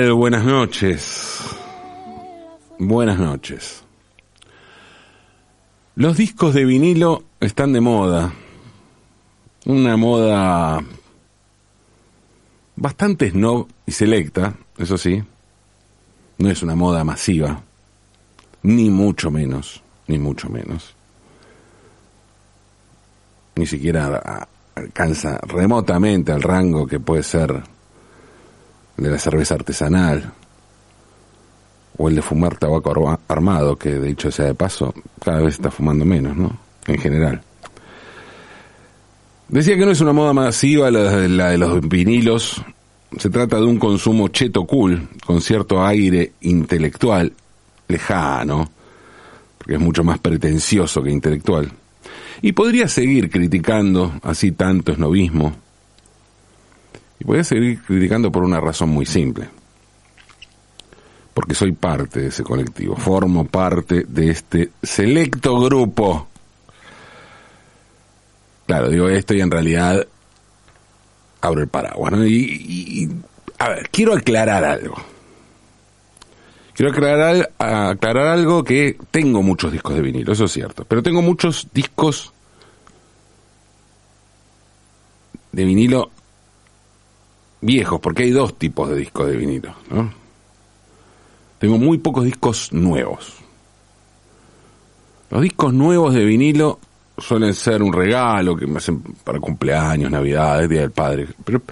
Buenas noches. Buenas noches. Los discos de vinilo están de moda. Una moda bastante snob y selecta, eso sí. No es una moda masiva. Ni mucho menos, ni mucho menos. Ni siquiera alcanza remotamente al rango que puede ser de la cerveza artesanal o el de fumar tabaco armado, que de hecho sea de paso, cada vez está fumando menos, ¿no? En general. Decía que no es una moda masiva la, la de los vinilos, se trata de un consumo cheto cool, con cierto aire intelectual, lejano, porque es mucho más pretencioso que intelectual. Y podría seguir criticando así tanto esnovismo, y podría seguir criticando por una razón muy simple porque soy parte de ese colectivo, formo parte de este selecto grupo. Claro, digo esto y en realidad abro el paraguas, ¿no? Y, a ver, quiero aclarar algo. Quiero aclarar, aclarar algo que tengo muchos discos de vinilo, eso es cierto, pero tengo muchos discos de vinilo viejos, porque hay dos tipos de discos de vinilo, ¿no? Tengo muy pocos discos nuevos. Los discos nuevos de vinilo suelen ser un regalo que me hacen para cumpleaños, navidades, Día del Padre. Pero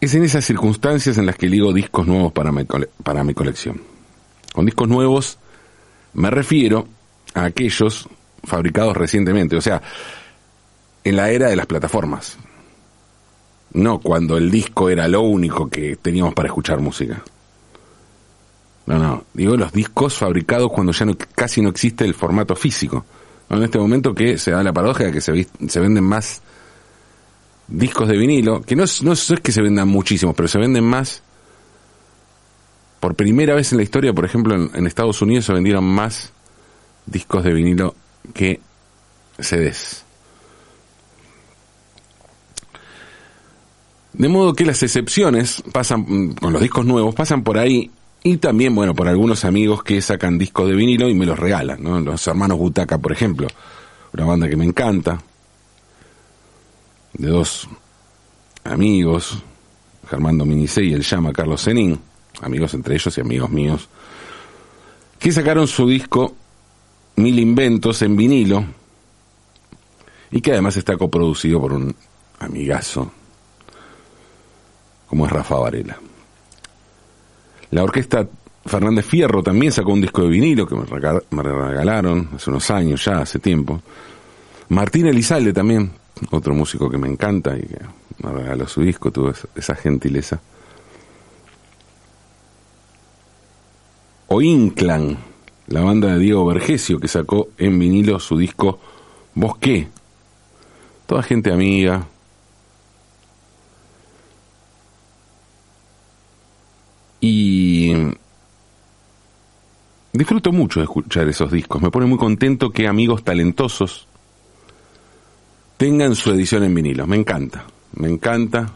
es en esas circunstancias en las que ligo discos nuevos para mi, para mi colección. Con discos nuevos me refiero a aquellos fabricados recientemente, o sea, en la era de las plataformas no cuando el disco era lo único que teníamos para escuchar música. No, no, digo los discos fabricados cuando ya no, casi no existe el formato físico. En este momento que se da la paradoja de que se, se venden más discos de vinilo, que no es, que se vendan muchísimos, pero se venden más. Por primera vez en la historia, por ejemplo, en, en Estados Unidos se vendieron más discos de vinilo que CDs. De modo que las excepciones pasan, mm, con los discos nuevos, pasan por ahí y también, bueno, por algunos amigos que sacan discos de vinilo y me los regalan, ¿no? Los hermanos Butaca, por ejemplo, una banda que me encanta, de dos amigos, Germando Minicey y el llama Carlos Zenin, amigos entre ellos y amigos míos, que sacaron su disco Mil Inventos en vinilo y que además está coproducido por un amigazo como es Rafa Varela. La orquesta Fernández Fierro también sacó un disco de vinilo que me regalaron hace unos años ya, hace tiempo. Martín Elizalde también, otro músico que me encanta y que me regaló su disco, tuvo esa gentileza. O Inclan, la banda de Diego Vergesio que sacó en vinilo su disco Bosqué. Toda gente amiga, Y disfruto mucho de escuchar esos discos. Me pone muy contento que amigos talentosos tengan su edición en vinilo. Me encanta, me encanta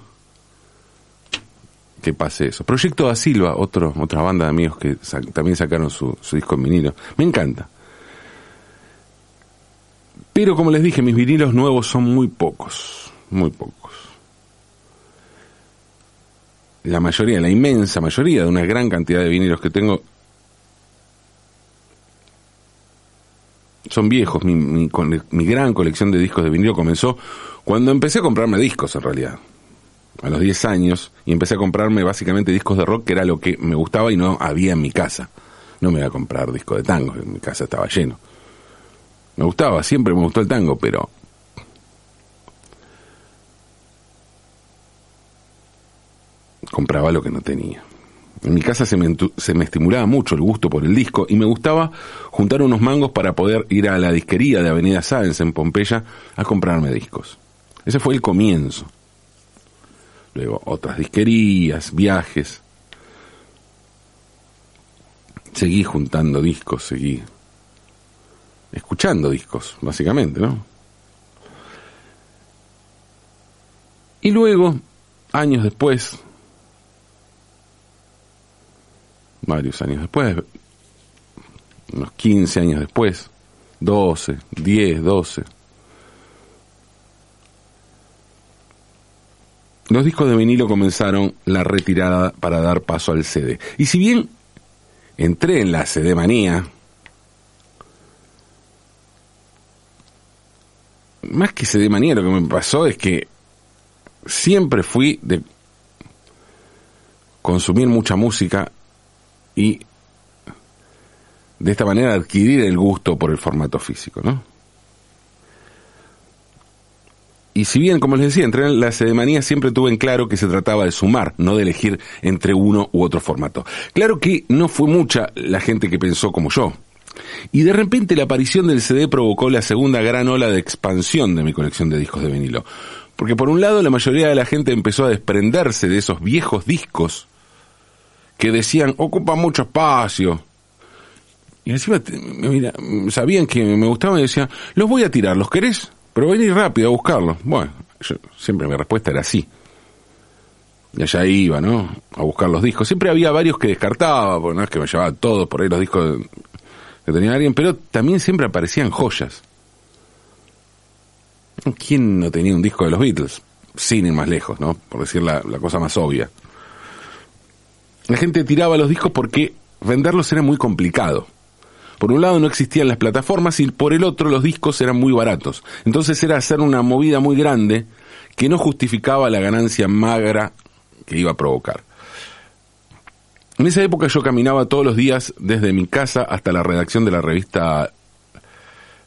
que pase eso. Proyecto da Silva, otro, otra banda de amigos que también sacaron su, su disco en vinilo. Me encanta. Pero como les dije, mis vinilos nuevos son muy pocos, muy pocos la mayoría, la inmensa mayoría de una gran cantidad de vinilos que tengo son viejos. Mi, mi, gran colección de discos de vinilo comenzó cuando empecé a comprarme discos en realidad. A los 10 años y empecé a comprarme básicamente discos de rock que era lo que me gustaba y no había en mi casa. No me iba a comprar discos de tango, en mi casa estaba lleno. Me gustaba, siempre me gustó el tango, pero compraba lo que no tenía. En mi casa se me, se me, estimulaba mucho el gusto por el disco y me gustaba juntar unos mangos para poder ir a la disquería de Avenida Sáenz en Pompeya a comprarme discos. Ese fue el comienzo. Luego otras disquerías, viajes. Seguí juntando discos, seguí escuchando discos, básicamente, ¿no? Y luego, años después, varios años después, unos 15 años después, 12, 10, 12, los discos de vinilo comenzaron la retirada para dar paso al CD. Y si bien entré en la CD manía, más que CD manía, lo que me pasó es que siempre fui de consumir mucha música y de esta manera adquirir el gusto por el formato físico, ¿no? Y si bien, como les decía, entre la sedemanía siempre tuve en claro que se trataba de sumar, no de elegir entre uno u otro formato. Claro que no fue mucha la gente que pensó como yo. Y de repente la aparición del CD provocó la segunda gran ola de expansión de mi colección de discos de vinilo. Porque por un lado la mayoría de la gente empezó a desprenderse de esos viejos discos que decían ocupa mucho espacio. Y encima mira, sabían que me gustaban y decían, los voy a tirar, ¿los querés? Pero venir rápido a buscarlo. Bueno, yo, siempre mi respuesta era sí. Y allá iba, ¿no? A buscar los discos. Siempre había varios que descartaba, porque no es que me llevaba todos por ahí los discos que tenía alguien, pero también siempre aparecían joyas. ¿Quién no tenía un disco de los Beatles? Sin ir más lejos, ¿no? Por decir la, la cosa más obvia. La gente tiraba los discos porque venderlos era muy complicado. Por un lado no existían las plataformas y por el otro los discos eran muy baratos. Entonces era hacer una movida muy grande que no justificaba la ganancia magra que iba a provocar. En esa época yo caminaba todos los días desde mi casa hasta la redacción de la revista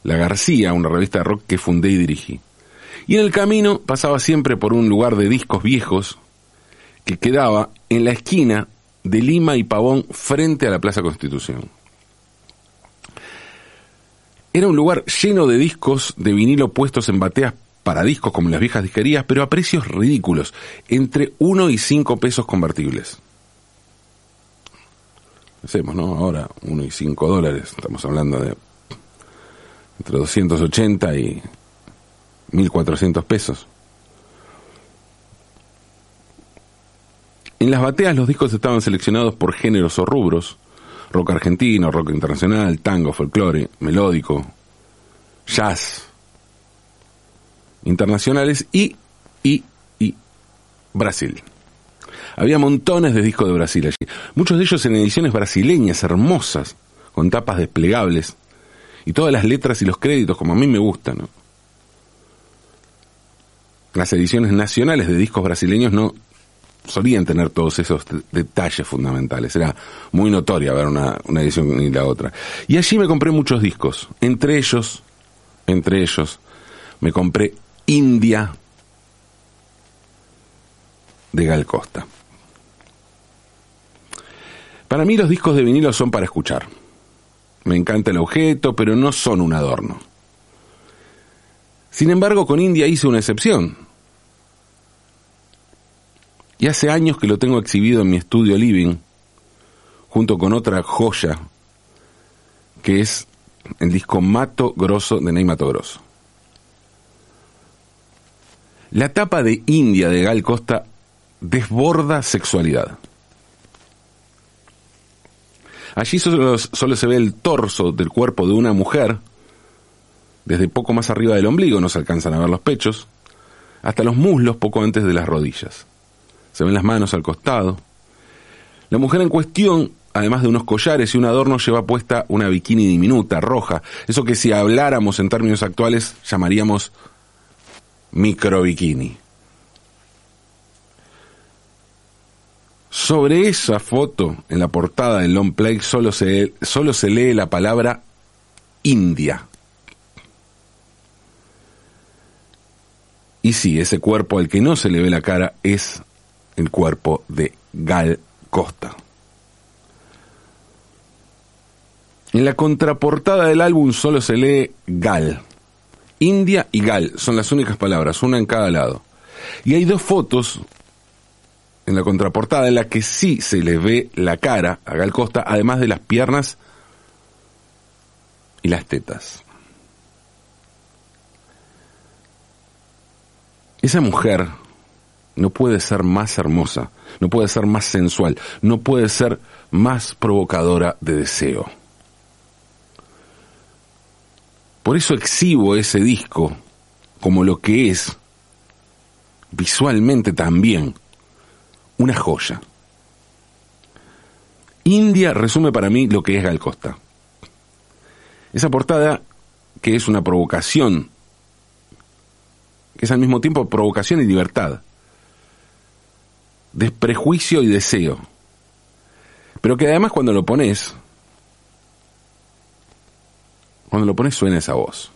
La García, una revista de rock que fundé y dirigí. Y en el camino pasaba siempre por un lugar de discos viejos que quedaba en la esquina de Lima y Pavón frente a la Plaza Constitución. Era un lugar lleno de discos de vinilo puestos en bateas para discos como en las viejas disquerías, pero a precios ridículos, entre 1 y 5 pesos convertibles. Hacemos, ¿no? Ahora 1 y 5 dólares, estamos hablando de entre 280 y 1400 pesos. En las bateas los discos estaban seleccionados por géneros o rubros, rock argentino, rock internacional, tango, folclore, melódico, jazz, internacionales y, y, y Brasil. Había montones de discos de Brasil allí, muchos de ellos en ediciones brasileñas hermosas, con tapas desplegables, y todas las letras y los créditos como a mí me gustan. Las ediciones nacionales de discos brasileños no solían tener todos esos detalles fundamentales. Era muy notoria ver una, una edición y la otra. Y allí me compré muchos discos. Entre ellos, entre ellos, me compré India de Gal Costa. Para mí los discos de vinilo son para escuchar. Me encanta el objeto, pero no son un adorno. Sin embargo, con India hice una excepción y hace años que lo tengo exhibido en mi estudio living, junto con otra joya, que es el disco Mato Grosso de Ney Mato Grosso. La tapa de India de Gal Costa desborda sexualidad. Allí solo, solo, se ve el torso del cuerpo de una mujer, desde poco más arriba del ombligo, no se alcanzan a ver los pechos, hasta los muslos poco antes de las rodillas se ven las manos al costado. La mujer en cuestión, además de unos collares y un adorno, lleva puesta una bikini diminuta, roja, eso que si habláramos en términos actuales llamaríamos micro bikini. Sobre esa foto, en la portada del long play, solo se, solo se lee la palabra India. Y sí, ese cuerpo al que no se le ve la cara es el cuerpo de Gal Costa. En la contraportada del álbum solo se lee Gal. India y Gal son las únicas palabras, una en cada lado. Y hay dos fotos en la contraportada en la que sí se le ve la cara a Gal Costa, además de las piernas y las tetas. Esa mujer no puede ser más hermosa, no puede ser más sensual, no puede ser más provocadora de deseo. Por eso exhibo ese disco como lo que es, visualmente también, una joya. India resume para mí lo que es Gal Costa. Esa portada que es una provocación, que es al mismo tiempo provocación y libertad, desprejuicio y deseo, pero que además cuando lo pones, cuando lo pones suena esa voz.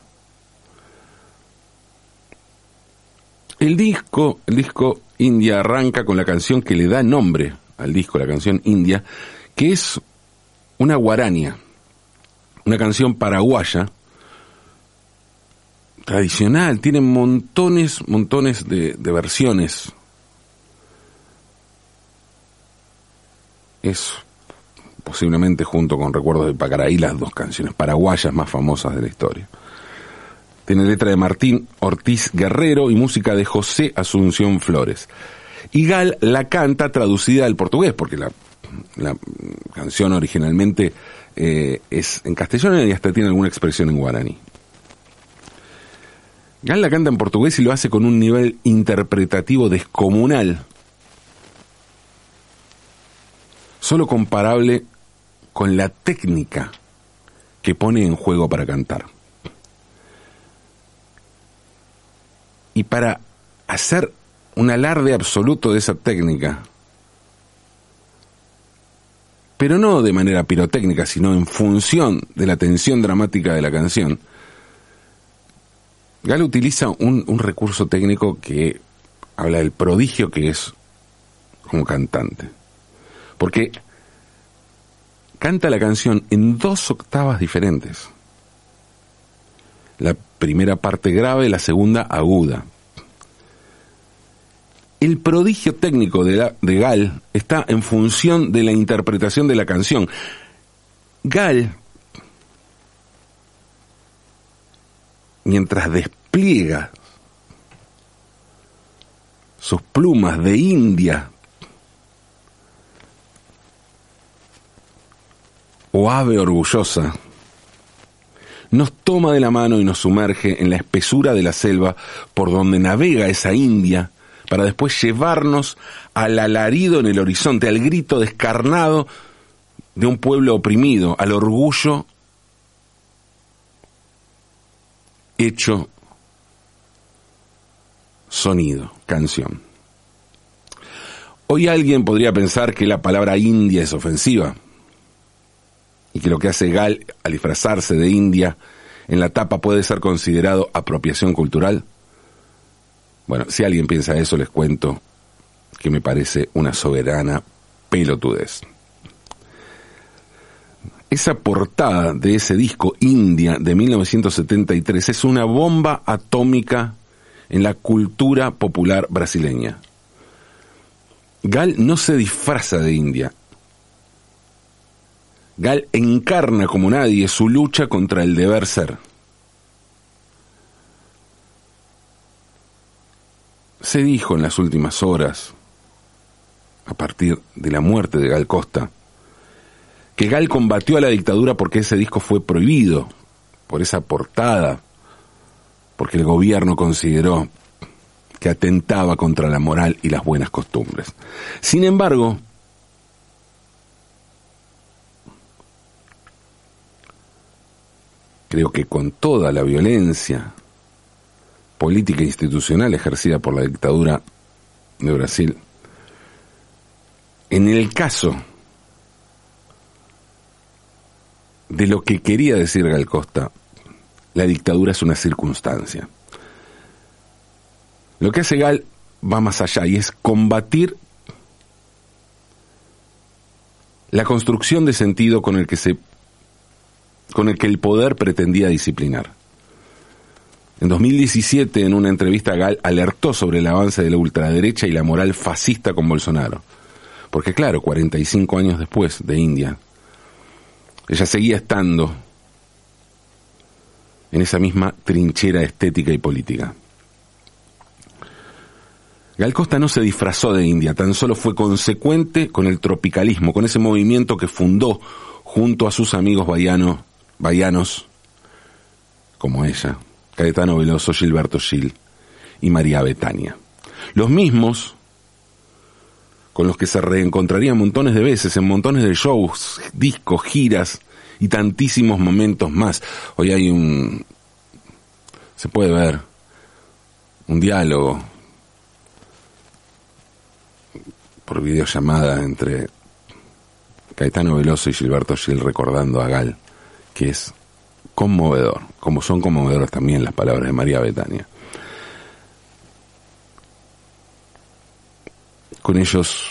El disco, el disco India arranca con la canción que le da nombre al disco, la canción India, que es una guarania, una canción paraguaya, tradicional, tiene montones, montones de, de versiones. Es posiblemente junto con Recuerdos de Pacaraí las dos canciones paraguayas más famosas de la historia. Tiene letra de Martín Ortiz Guerrero y música de José Asunción Flores. Y Gal la canta traducida al portugués, porque la, canción originalmente eh, es en castellano y hasta tiene alguna expresión en guaraní. Gal la canta en portugués y lo hace con un nivel interpretativo descomunal, solo comparable con la técnica que pone en juego para cantar. Y para hacer un alarde absoluto de esa técnica, pero no de manera pirotécnica, sino en función de la tensión dramática de la canción, Gal utiliza un, un recurso técnico que habla del prodigio que es como cantante. Porque canta la canción en dos octavas diferentes. La primera parte grave, la segunda aguda. El prodigio técnico de, de Gal está en función de la interpretación de la canción. Gal, mientras despliega sus plumas de India o ave orgullosa, nos toma de la mano y nos sumerge en la espesura de la selva por donde navega esa India para después llevarnos al alarido en el horizonte, al grito descarnado de un pueblo oprimido, al orgullo hecho sonido, canción. Hoy alguien podría pensar que la palabra India es ofensiva y que lo que hace Gal al disfrazarse de India en la tapa puede ser considerado apropiación cultural? Bueno, si alguien piensa eso, les cuento que me parece una soberana pelotudez. Esa portada de ese disco India de 1973 es una bomba atómica en la cultura popular brasileña. Gal no se disfraza de India, Gal encarna como nadie su lucha contra el deber ser. Se dijo en las últimas horas, a partir de la muerte de Gal Costa, que Gal combatió a la dictadura porque ese disco fue prohibido, por esa portada, porque el gobierno consideró que atentaba contra la moral y las buenas costumbres. Sin embargo, creo que con toda la violencia política e institucional ejercida por la dictadura de Brasil, en el caso de lo que quería decir Gal Costa, la dictadura es una circunstancia. Lo que hace Gal va más allá y es combatir la construcción de sentido con el que se con el que el poder pretendía disciplinar. En 2017, en una entrevista, Gal alertó sobre el avance de la ultraderecha y la moral fascista con Bolsonaro. Porque claro, 45 años después de India, ella seguía estando en esa misma trinchera estética y política. Gal Costa no se disfrazó de India, tan solo fue consecuente con el tropicalismo, con ese movimiento que fundó junto a sus amigos bahianos, como ella, Caetano Veloso, Gilberto Gil y María Betania. Los mismos con los que se reencontraría montones de veces en montones de shows, discos, giras y tantísimos momentos más. Hoy hay un... se puede ver un diálogo por videollamada entre Caetano Veloso y Gilberto Gil recordando a Gal, que es conmovedor, como son conmovedoras también las palabras de María Betania. Con ellos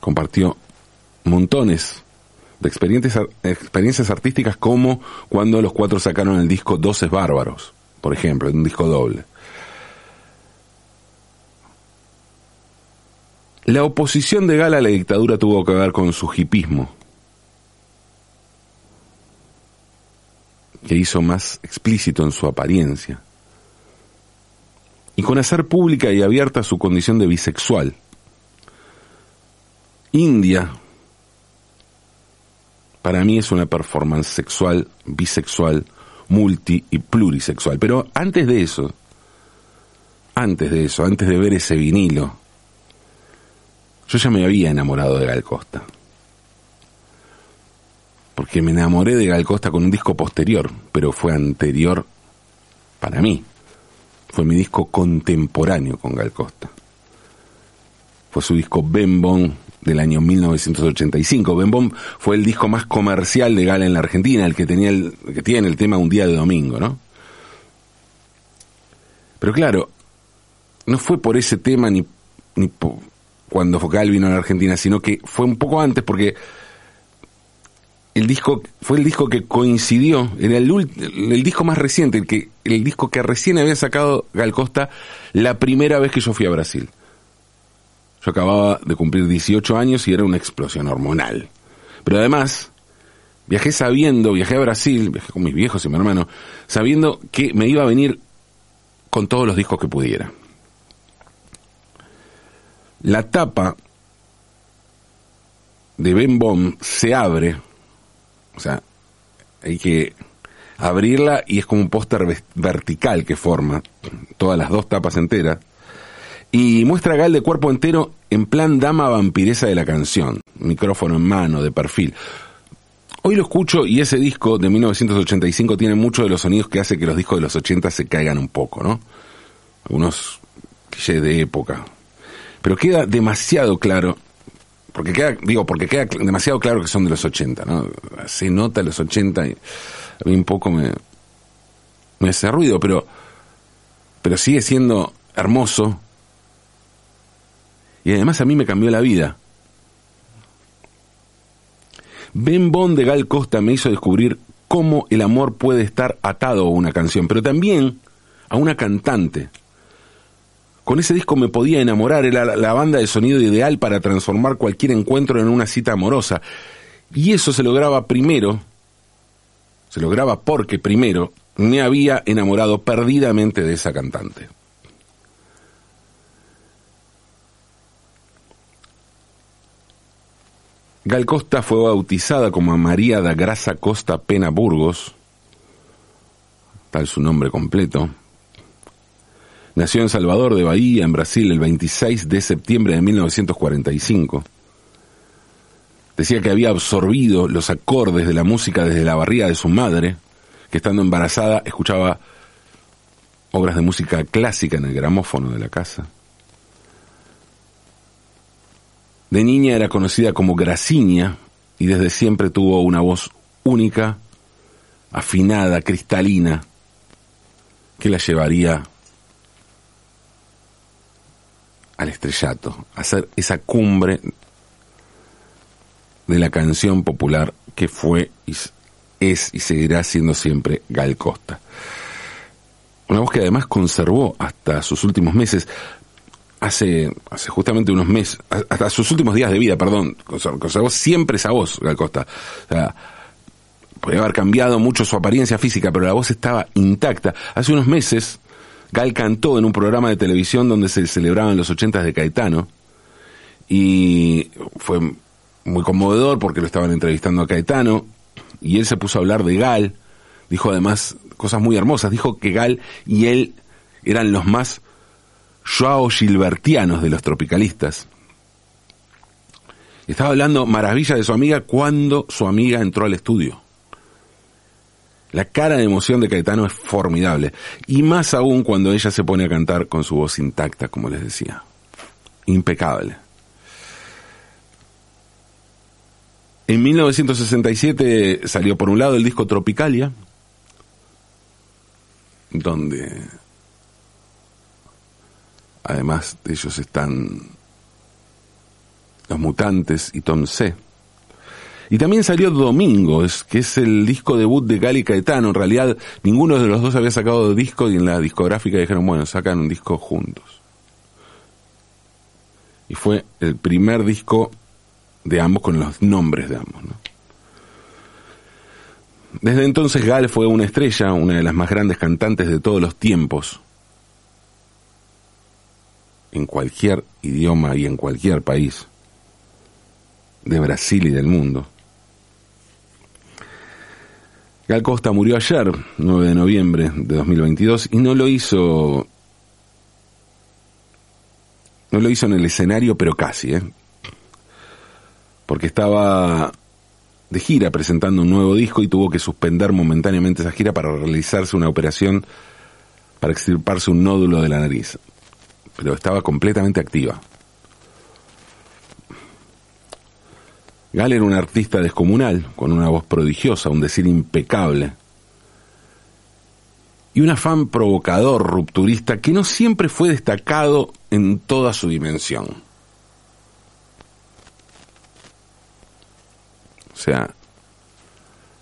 compartió montones de experiencias, experiencias artísticas como cuando los cuatro sacaron el disco Doces Bárbaros, por ejemplo, un disco doble. La oposición de Gala a la dictadura tuvo que ver con su hipismo, que hizo más explícito en su apariencia, y con hacer pública y abierta su condición de bisexual. India, para mí es una performance sexual, bisexual, multi y plurisexual. Pero antes de eso, antes de eso, antes de ver ese vinilo, yo ya me había enamorado de Gal Costa. Porque me enamoré de Gal Costa con un disco posterior, pero fue anterior para mí. Fue mi disco contemporáneo con Gal Costa. Fue su disco Bembon del año 1985. Bembon fue el disco más comercial de Gal en la Argentina, el que tenía el, que tiene el tema Un día de domingo, ¿no? Pero claro, no fue por ese tema ni, ni cuando Focal vino a la Argentina, sino que fue un poco antes porque el disco fue el disco que coincidió, era el, el, disco más reciente, el, que, el disco que recién había sacado Gal Costa la primera vez que yo fui a Brasil. Yo acababa de cumplir 18 años y era una explosión hormonal. Pero además, viajé sabiendo, viajé a Brasil, viajé con mis viejos y mi hermano, sabiendo que me iba a venir con todos los discos que pudiera. La tapa de Ben Bom se abre, o sea, hay que abrirla y es como un póster vertical que forma todas las dos tapas enteras. Y muestra a Gal de cuerpo entero en plan dama vampiresa de la canción, micrófono en mano, de perfil. Hoy lo escucho y ese disco de 1985 tiene muchos de los sonidos que hace que los discos de los 80 se caigan un poco, ¿no? Algunos clichés de época, pero queda demasiado claro, porque queda, digo, porque queda demasiado claro que son de los 80, ¿no? Se nota los 80 y a mí un poco me, me hace ruido, pero, pero sigue siendo hermoso y además a mí me cambió la vida. Ben Bond de Gal Costa me hizo descubrir cómo el amor puede estar atado a una canción, pero también a una cantante. Con ese disco me podía enamorar, era la, banda de sonido ideal para transformar cualquier encuentro en una cita amorosa. Y eso se lograba primero, se lograba porque primero me había enamorado perdidamente de esa cantante. Gal Costa fue bautizada como María da Grasa Costa Pena Burgos, tal su nombre completo, Nació en Salvador de Bahía, en Brasil, el 26 de septiembre de 1945. Decía que había absorbido los acordes de la música desde la barriga de su madre, que estando embarazada escuchaba obras de música clásica en el gramófono de la casa. De niña era conocida como Graciña y desde siempre tuvo una voz única, afinada, cristalina, que la llevaría al estrellato, hacer esa cumbre de la canción popular que fue, es y seguirá siendo siempre Gal Costa. Una voz que además conservó hasta sus últimos meses, hace, hace justamente unos meses, hasta sus últimos días de vida, perdón, conservó siempre esa voz, Gal Costa. O sea, podría haber cambiado mucho su apariencia física, pero la voz estaba intacta. Hace unos meses Gal cantó en un programa de televisión donde se celebraban los ochentas de Caetano y fue muy conmovedor porque lo estaban entrevistando a Caetano y él se puso a hablar de Gal, dijo además cosas muy hermosas, dijo que Gal y él eran los más Joao Gilbertianos de los tropicalistas. Estaba hablando maravilla de su amiga cuando su amiga entró al estudio. La cara de emoción de Caetano es formidable. Y más aún cuando ella se pone a cantar con su voz intacta, como les decía. Impecable. En 1967 salió por un lado el disco Tropicalia, donde además de ellos están los mutantes y Tom C. Y también salió Domingo, es, que es el disco debut de Gali Caetano. En realidad, ninguno de los dos había sacado disco y en la discográfica dijeron, bueno, sacan un disco juntos. Y fue el primer disco de ambos con los nombres de ambos. Desde entonces Gal fue una estrella, una de las más grandes cantantes de todos los tiempos, en cualquier idioma y en cualquier país de Brasil y del mundo. Gal Costa murió ayer, 9 de noviembre de 2022, y no lo hizo. No lo hizo en el escenario, pero casi, ¿eh? Porque estaba de gira presentando un nuevo disco y tuvo que suspender momentáneamente esa gira para realizarse una operación para extirparse un nódulo de la nariz. Pero estaba completamente activa. Gal era un artista descomunal, con una voz prodigiosa, un decir impecable. Y un afán provocador, rupturista, que no siempre fue destacado en toda su dimensión. O sea,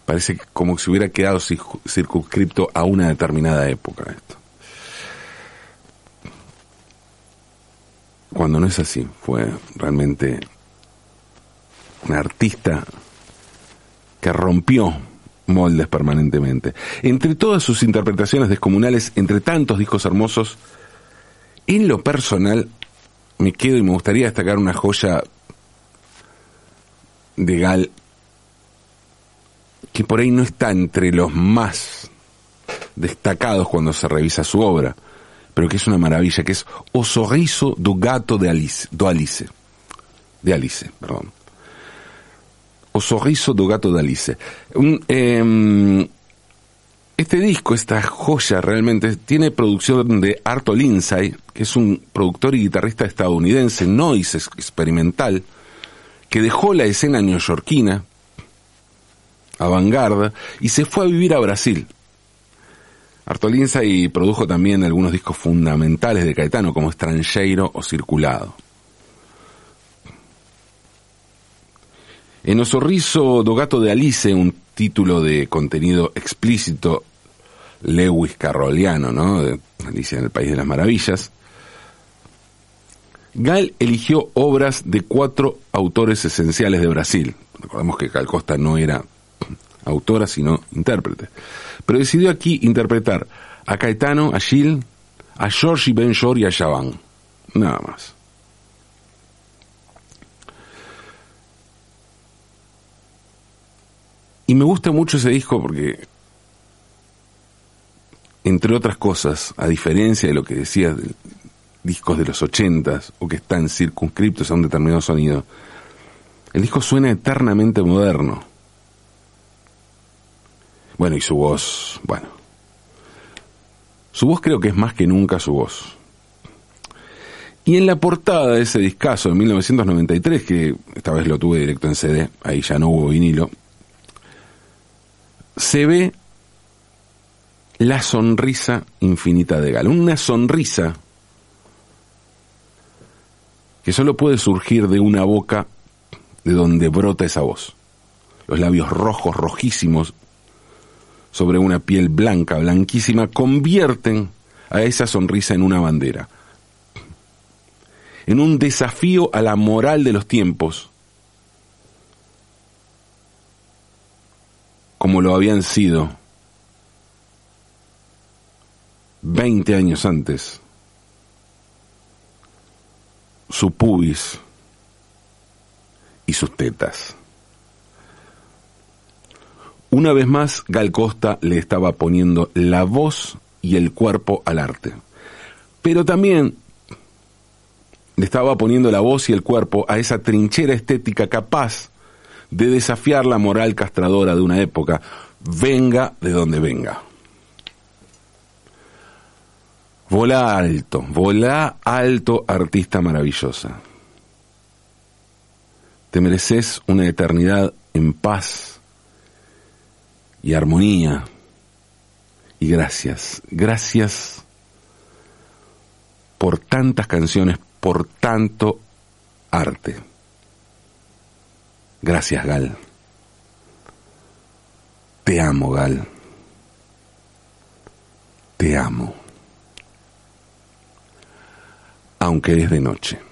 parece como si hubiera quedado circunscripto a una determinada época esto. Cuando no es así, fue realmente un artista que rompió moldes permanentemente. Entre todas sus interpretaciones descomunales, entre tantos discos hermosos, en lo personal me quedo y me gustaría destacar una joya de Gal que por ahí no está entre los más destacados cuando se revisa su obra, pero que es una maravilla, que es O Sorriso do Gato de Alice, do Alice, de Alice, perdón. O Sorriso do Gato de Alice. Em, este disco, esta joya realmente, tiene producción de Arto Lindsay, que es un productor y guitarrista estadounidense, noise experimental, que dejó la escena neoyorquina, avant y se fue a vivir a Brasil. Arto Lindsay produjo también algunos discos fundamentales de Caetano, como Estrangeiro o Circulado. En O sorriso do gato de Alice, un título de contenido explícito Lewis Carroliano, ¿no? De Alicia en el País de las Maravillas. Gal eligió obras de cuatro autores esenciales de Brasil. Recordemos que Gal Costa no era autora, sino intérprete. Pero decidió aquí interpretar a Caetano, a Gil, a Georgie Ben-Jor y a Chaban. Nada más. Y me gusta mucho ese disco porque, entre otras cosas, a diferencia de lo que decías de discos de los ochentas o que están circunscriptos a un determinado sonido, el disco suena eternamente moderno. Bueno, y su voz, bueno. Su voz creo que es más que nunca su voz. Y en la portada de ese discazo de 1993, que esta vez lo tuve directo en CD, ahí ya no hubo vinilo, se ve la sonrisa infinita de Gal. Una sonrisa que solo puede surgir de una boca de donde brota esa voz. Los labios rojos, rojísimos, sobre una piel blanca, blanquísima, convierten a esa sonrisa en una bandera, en un desafío a la moral de los tiempos como lo habían sido 20 años antes, su pubis y sus tetas. Una vez más, Gal Costa le estaba poniendo la voz y el cuerpo al arte. Pero también le estaba poniendo la voz y el cuerpo a esa trinchera estética capaz de desafiar la moral castradora de una época, venga de donde venga. Volá alto, volá alto, artista maravillosa. Te mereces una eternidad en paz y armonía. Y gracias, gracias por tantas canciones, por tanto arte. Gracias, Gal. Te amo, Gal. Te amo. Aunque es de noche.